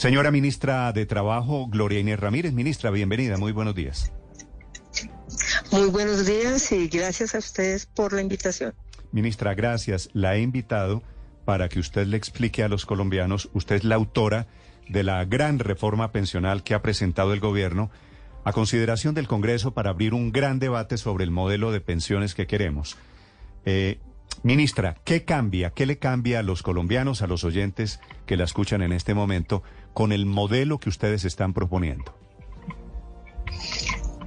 Señora ministra de Trabajo, Gloria Inés Ramírez. Ministra, bienvenida. Muy buenos días. Muy buenos días y gracias a ustedes por la invitación. Ministra, gracias. La he invitado para que usted le explique a los colombianos. Usted es la autora de la gran reforma pensional que ha presentado el gobierno a consideración del Congreso para abrir un gran debate sobre el modelo de pensiones que queremos. Eh, ministra, ¿qué cambia? ¿Qué le cambia a los colombianos, a los oyentes que la escuchan en este momento con el modelo que ustedes están proponiendo?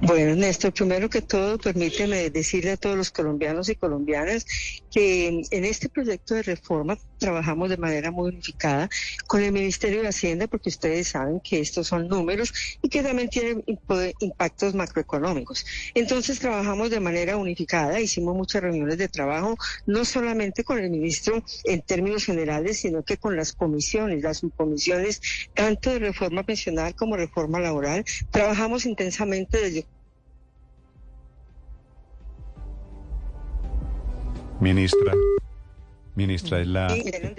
Bueno, Néstor, primero que todo, permíteme decirle a todos los colombianos y colombianas que en este proyecto de reforma trabajamos de manera muy unificada con el Ministerio de Hacienda, porque ustedes saben que estos son números y que también tienen impactos macroeconómicos. Entonces trabajamos de manera unificada, hicimos muchas reuniones de trabajo, no solamente con el ministro en términos generales, sino que con las comisiones, las subcomisiones, tanto de reforma pensional como reforma laboral. Trabajamos intensamente desde Ministra, ministra, es la...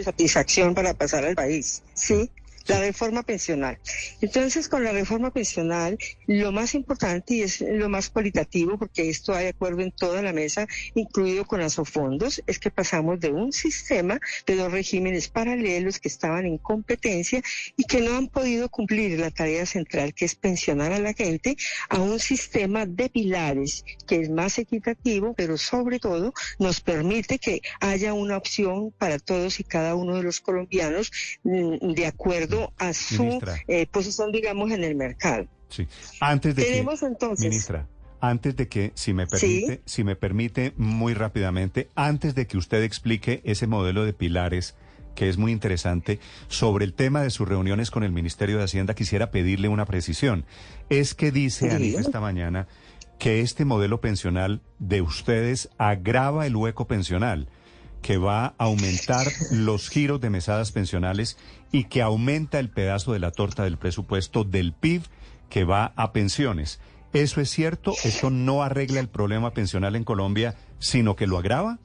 satisfacción para pasar al país, ¿sí? La reforma pensional. Entonces, con la reforma pensional, lo más importante y es lo más cualitativo, porque esto hay acuerdo en toda la mesa, incluido con los fondos, es que pasamos de un sistema de dos regímenes paralelos que estaban en competencia y que no han podido cumplir la tarea central, que es pensionar a la gente, a un sistema de pilares que es más equitativo, pero sobre todo nos permite que haya una opción para todos y cada uno de los colombianos mm, de acuerdo a su eh, posición, digamos, en el mercado. Sí. Antes de Tenemos que, entonces, ministra, antes de que, si me permite, si me permite, muy rápidamente, antes de que usted explique ese modelo de pilares que es muy interesante, sobre el tema de sus reuniones con el Ministerio de Hacienda, quisiera pedirle una precisión. Es que dice Anita esta mañana que este modelo pensional de ustedes agrava el hueco pensional que va a aumentar los giros de mesadas pensionales y que aumenta el pedazo de la torta del presupuesto del PIB que va a pensiones. ¿Eso es cierto? ¿Esto no arregla el problema pensional en Colombia, sino que lo agrava?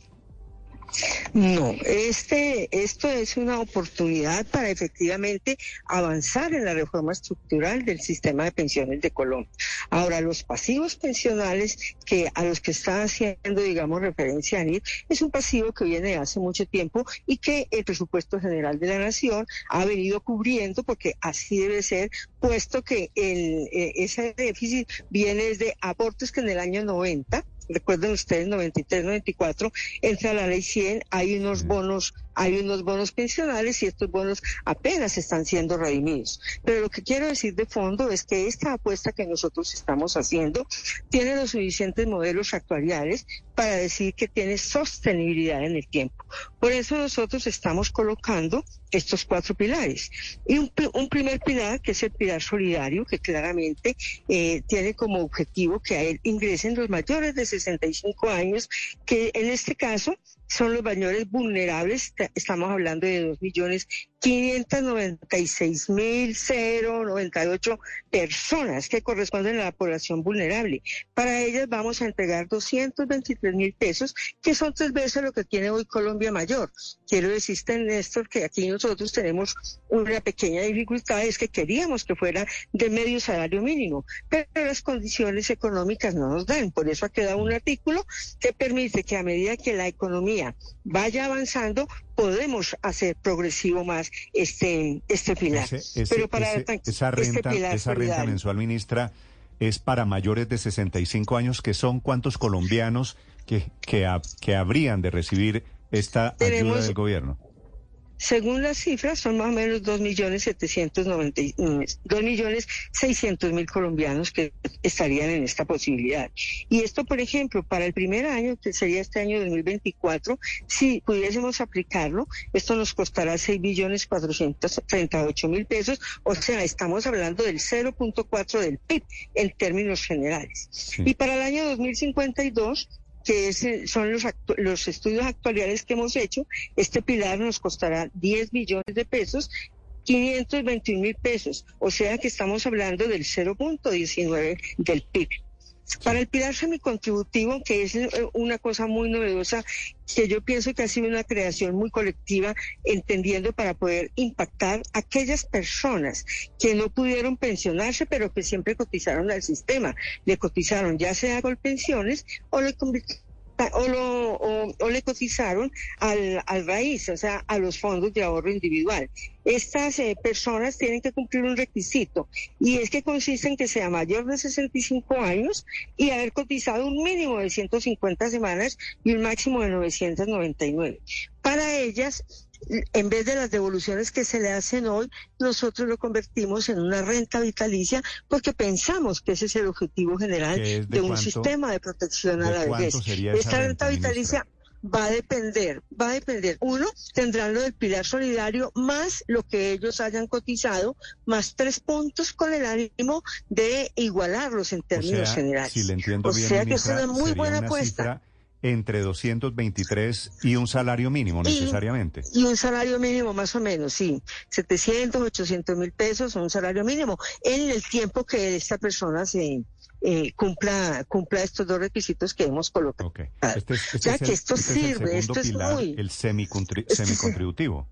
No, este, esto es una oportunidad para efectivamente avanzar en la reforma estructural del sistema de pensiones de Colombia. Ahora, los pasivos pensionales que a los que está haciendo, digamos, referencia ANIT, es un pasivo que viene de hace mucho tiempo y que el presupuesto general de la nación ha venido cubriendo porque así debe ser, puesto que el, eh, ese déficit viene desde aportes que en el año 90 recuerden ustedes, 93, 94, entra la ley 100, hay unos bonos hay unos bonos pensionales y estos bonos apenas están siendo redimidos. Pero lo que quiero decir de fondo es que esta apuesta que nosotros estamos haciendo tiene los suficientes modelos actuariales para decir que tiene sostenibilidad en el tiempo. Por eso nosotros estamos colocando estos cuatro pilares. Y un, primer pilar, que es el pilar solidario, que claramente eh, tiene como objetivo que a él ingresen los mayores de 65 años, que en este caso son los mayores vulnerables, estamos hablando de dos millones 596.098 personas que corresponden a la población vulnerable. Para ellas vamos a entregar 223 mil pesos, que son tres veces lo que tiene hoy Colombia Mayor. Quiero decirte, Néstor, que aquí nosotros tenemos una pequeña dificultad, es que queríamos que fuera de medio salario mínimo, pero las condiciones económicas no nos dan. Por eso ha quedado un artículo que permite que a medida que la economía vaya avanzando, podemos hacer progresivo más este, este pilar. Pero para esa este renta, esa renta mensual, ministra, es para mayores de 65 años, que son cuántos colombianos que, que, que habrían de recibir esta ayuda del gobierno. Según las cifras, son más o menos 2 millones 2 millones 600 mil colombianos que estarían en esta posibilidad. Y esto, por ejemplo, para el primer año, que sería este año 2024, si pudiésemos aplicarlo, esto nos costará 6 billones 438 mil pesos, o sea, estamos hablando del 0.4 del PIB en términos generales. Y para el año 2052, que son los, los estudios actuales que hemos hecho, este pilar nos costará 10 millones de pesos 521 mil pesos, o sea que estamos hablando del 0.19 del PIB. Para el pilar semicontributivo, que es eh, una cosa muy novedosa, que yo pienso que ha sido una creación muy colectiva, entendiendo para poder impactar a aquellas personas que no pudieron pensionarse, pero que siempre cotizaron al sistema. Le cotizaron ya sea con pensiones o le o, lo, o, le cotizaron al, al, raíz, o sea, a los fondos de ahorro individual. Estas eh, personas tienen que cumplir un requisito y es que consiste en que sea mayor de 65 años y haber cotizado un mínimo de 150 semanas y un máximo de 999. Para ellas, en vez de las devoluciones que se le hacen hoy, nosotros lo convertimos en una renta vitalicia porque pensamos que ese es el objetivo general de, un sistema de protección a la vejez. Esta renta, vitalicia va a depender, va a depender. Uno, tendrán lo del pilar solidario más lo que ellos hayan cotizado, más tres puntos con el ánimo de igualarlos en términos generales. o sea que es una muy buena apuesta entre 223 y un salario mínimo necesariamente. Y, un salario mínimo más o menos, sí. 700, 800 mil pesos, un salario mínimo, en el tiempo que esta persona se eh, cumpla cumpla estos dos requisitos que hemos colocado. Este este que esto este sirve, esto es muy... El semicontributivo.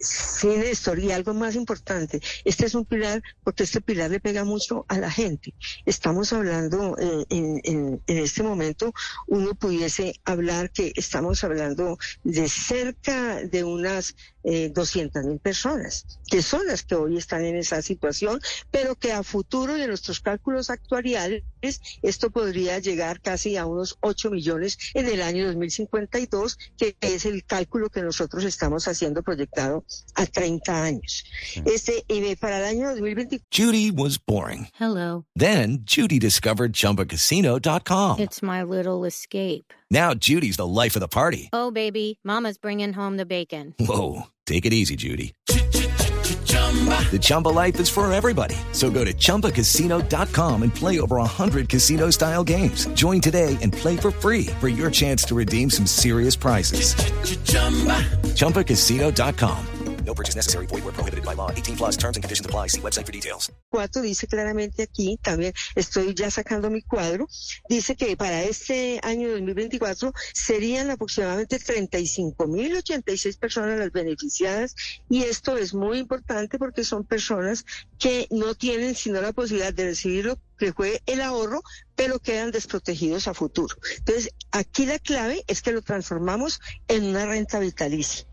Sí, Néstor, y algo más importante, este es un pilar, porque este pilar le pega mucho a la gente. Estamos hablando eh, en, en, en, este momento, uno pudiese hablar que estamos hablando de cerca de unas eh, 200 mil personas, que son las que hoy están en esa situación, pero que a futuro de nuestros cálculos actuariales, esto podría llegar casi a unos 8 millones en el año 2052, que es el cálculo que nosotros estamos haciendo proyectado a 30 años. Este, y para el año 2024. Judy was boring. Hello. Then Judy discovered chumbacasino.com. It's my little escape. Now Judy's the life of the party. Oh, baby, Mama's bringing home the bacon. Whoa. Take it easy, Judy. The Chumba life is for everybody. So go to ChumbaCasino.com and play over 100 casino style games. Join today and play for free for your chance to redeem some serious prizes. ChumbaCasino.com. No purchase necessary. Void where prohibited by law. 18 plus terms and conditions apply. See website for details. Cuatro dice claramente aquí, también estoy ya sacando mi cuadro, dice que para este año 2024 serían aproximadamente 35.086 personas las beneficiadas y esto es muy importante porque son personas que no tienen sino la posibilidad de recibir lo que fue el ahorro, pero quedan desprotegidos a futuro. Entonces, aquí la clave es que lo transformamos en una renta vitalicia.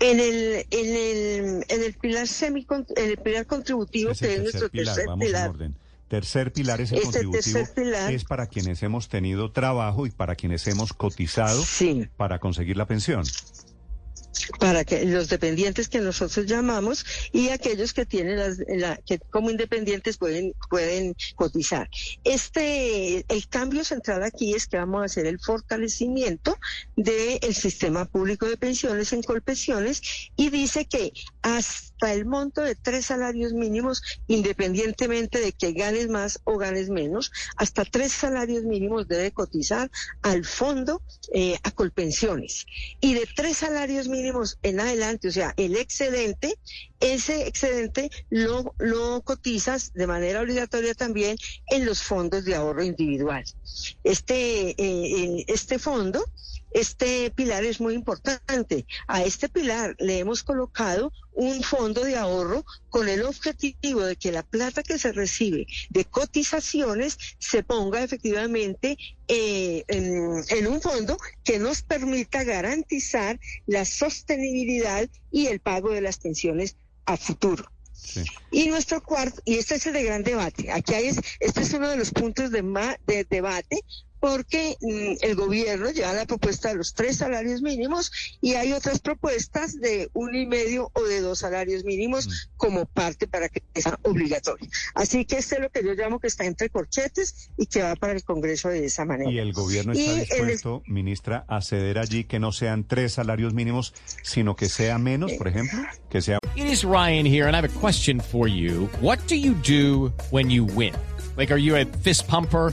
En el, en el, en el pilar semi, en el pilar contributivo, que es nuestro tercer pilar. Tercer pilar es el este contributivo, es para quienes hemos tenido trabajo y para quienes hemos cotizado para conseguir la pensión para que los dependientes que nosotros llamamos y aquellos que tienen las, la, que como independientes pueden pueden cotizar. Este el cambio central aquí es que vamos a hacer el fortalecimiento del sistema público de pensiones en Colpensiones y dice que hasta el monto de tres salarios mínimos, independientemente de que ganes más o ganes menos, hasta tres salarios mínimos debe cotizar al fondo eh, a Colpensiones y de tres salarios mínimos en adelante, o sea, el excedente, ese excedente lo, lo cotizas de manera obligatoria también en los fondos de ahorro individual. Este, eh, eh, este fondo este pilar es muy importante. A este pilar le hemos colocado un fondo de ahorro con el objetivo de que la plata que se recibe de cotizaciones se ponga efectivamente eh, en, un fondo que nos permita garantizar la sostenibilidad y el pago de las pensiones a futuro. Y nuestro cuarto, y este es el de gran debate, aquí hay, este es uno de los puntos de, de debate porque mm, el gobierno lleva la propuesta de los tres salarios mínimos y hay otras propuestas de uno y medio o de dos salarios mínimos mm. como parte para que sea obligatorio. Así que este es lo que yo llamo que está entre corchetes y que va para el Congreso de esa manera. Y el gobierno está dispuesto, ministra, a ceder allí que no sean tres salarios mínimos, sino que sea menos, por ejemplo, que sea. It is Ryan here and I have a question for you. What do you do when you win? Like, are you a fist pumper?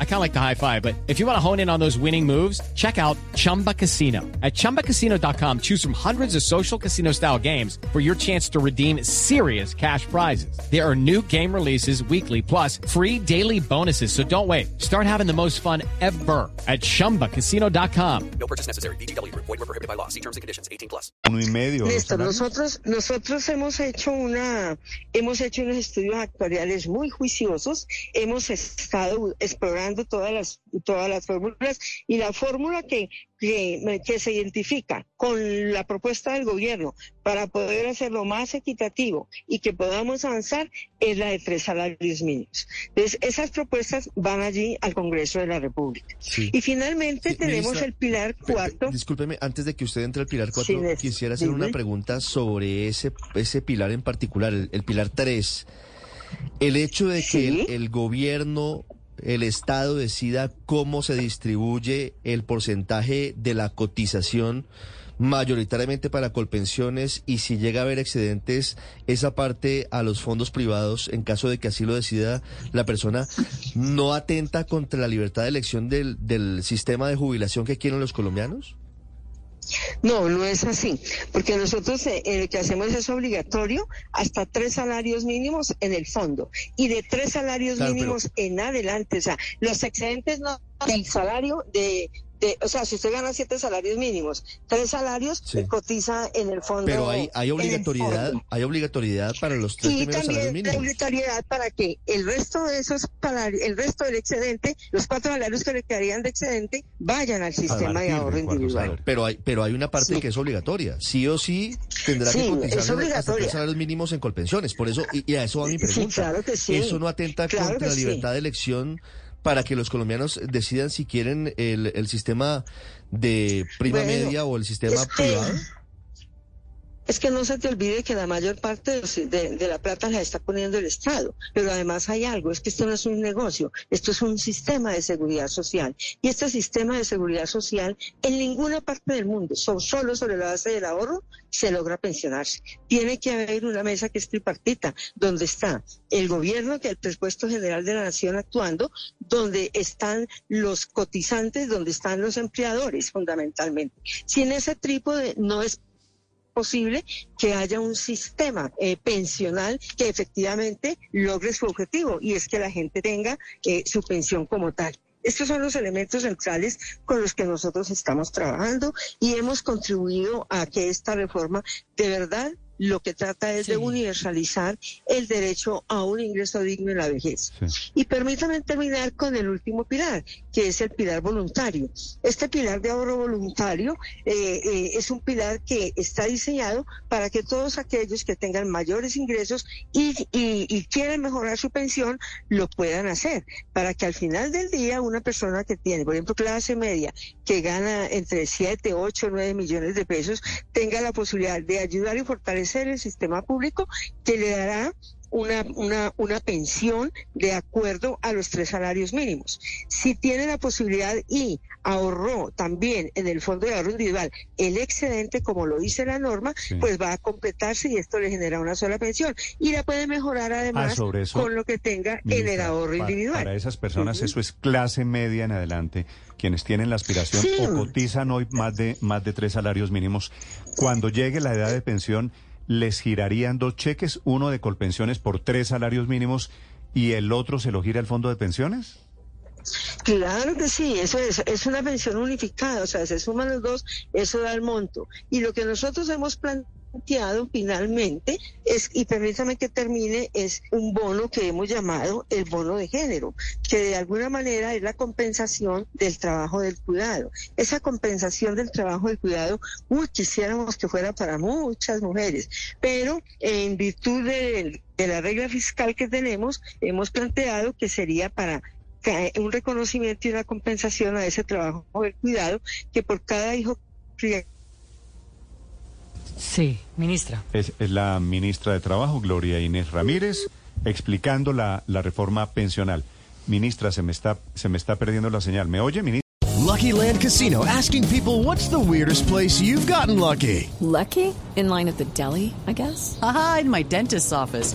I kind of like the high five, but if you want to hone in on those winning moves, check out Chumba Casino. At ChumbaCasino.com, choose from hundreds of social casino style games for your chance to redeem serious cash prizes. There are new game releases weekly, plus free daily bonuses. So don't wait. Start having the most fun ever at ChumbaCasino.com. No purchase necessary. BGW. Void were prohibited by law. See terms and conditions. 18 plus. Uno y medio. Listo. Nosotros, nosotros hemos hecho una, hemos hecho unos estudios actuariales muy juiciosos Hemos estado explorando todas las, todas las fórmulas y la fórmula que, que, que, se identifica con la propuesta del gobierno para poder hacerlo más equitativo y que podamos avanzar es la de tres salarios mínimos. Entonces, esas propuestas van allí al Congreso de la República. Y finalmente tenemos el pilar cuarto. Discúlpeme, antes de que usted entre al pilar cuatro, quisiera hacer una pregunta sobre ese, ese pilar en particular, el, el pilar tres. El hecho de que el, gobierno, el Estado decida cómo se distribuye el porcentaje de la cotización mayoritariamente para colpensiones y si llega a haber excedentes, esa parte a los fondos privados, en caso de que así lo decida la persona, no atenta contra la libertad de elección del, del sistema de jubilación que quieren los colombianos? No, no es así, porque nosotros eh, lo que hacemos es obligatorio hasta tres salarios mínimos en el fondo y de tres salarios mínimos en adelante, o sea, los excedentes no del salario de o sea, si usted gana siete salarios mínimos, tres salarios, cotiza en el fondo. Pero hay, hay obligatoriedad, hay obligatoriedad para los tres primeros salarios mínimos. Hay obligatoriedad para que el resto de esos el resto del excedente, los cuatro salarios que le quedarían de excedente, vayan al sistema de ahorro individual. Pero hay, pero hay una parte que es obligatoria. Sí o sí tendrá que cotizar hasta tres salarios mínimos en colpensiones. Por eso, y, a eso va mi pregunta. Claro que sí. Eso no atenta contra la libertad de elección para que los colombianos decidan si quieren el, el sistema de prima media o el sistema privado? Es que no se te olvide que la mayor parte de, la plata la está poniendo el Estado, pero además hay algo, es que esto no es un negocio, esto es un sistema de seguridad social. Y este sistema de seguridad social en ninguna parte del mundo, solo sobre la base del ahorro, se logra pensionarse. Tiene que haber una mesa que es tripartita, donde está el gobierno, que es el presupuesto general de la nación actuando, donde están los cotizantes, donde están los empleadores fundamentalmente. Si en ese trípode no es posible que haya un sistema eh, pensional que efectivamente logre su objetivo y es que la gente tenga eh, su pensión como tal. Estos son los elementos centrales con los que nosotros estamos trabajando y hemos contribuido a que esta reforma de verdad lo que trata es de universalizar el derecho a un ingreso digno en la vejez. Y permítame terminar con el último pilar, que es el pilar voluntario. Este pilar de ahorro voluntario eh, eh, es un pilar que está diseñado para que todos aquellos que tengan mayores ingresos y, y, y quieran mejorar su pensión lo puedan hacer, para que al final del día una persona que tiene, por ejemplo, clase media, que gana entre 7, 8, 9 millones de pesos, tenga la posibilidad de ayudar y fortalecer ser el sistema público que le dará una, una, una pensión de acuerdo a los tres salarios mínimos. Si tiene la posibilidad y ahorró también en el fondo de ahorro individual el excedente, como lo dice la norma, pues va a completarse y esto le genera una sola pensión. Y la puede mejorar ah, además con lo que tenga en el ahorro individual. Para esas personas eso es clase media en adelante, quienes tienen la aspiración o cotizan hoy más de, más de tres salarios mínimos. Cuando llegue la edad de pensión, les girarían dos cheques, uno de colpensiones por tres salarios mínimos y el otro se lo gira el fondo de pensiones? Claro que sí, eso es, es una pensión unificada, o sea, se suman los dos, eso da el monto. Y lo que nosotros hemos planteado planteado finalmente es, y permítame que termine, es un bono que hemos llamado el bono de género, que de alguna manera es la compensación del trabajo del cuidado. Esa compensación del trabajo del cuidado, uy, quisiéramos que fuera para muchas mujeres, pero en virtud de, de la regla fiscal que tenemos, hemos planteado que sería para un reconocimiento y una compensación a ese trabajo del cuidado que por cada hijo Sí, ministra. Es, la ministra de Trabajo, Gloria Inés Ramírez, explicando la, la reforma pensional. Ministra, se me está se me está perdiendo la señal. ¿Me oye, ministra? Lucky Land Casino asking people what's the weirdest place you've gotten lucky? Lucky? In line at the deli, I guess. Aha, in my dentist's office.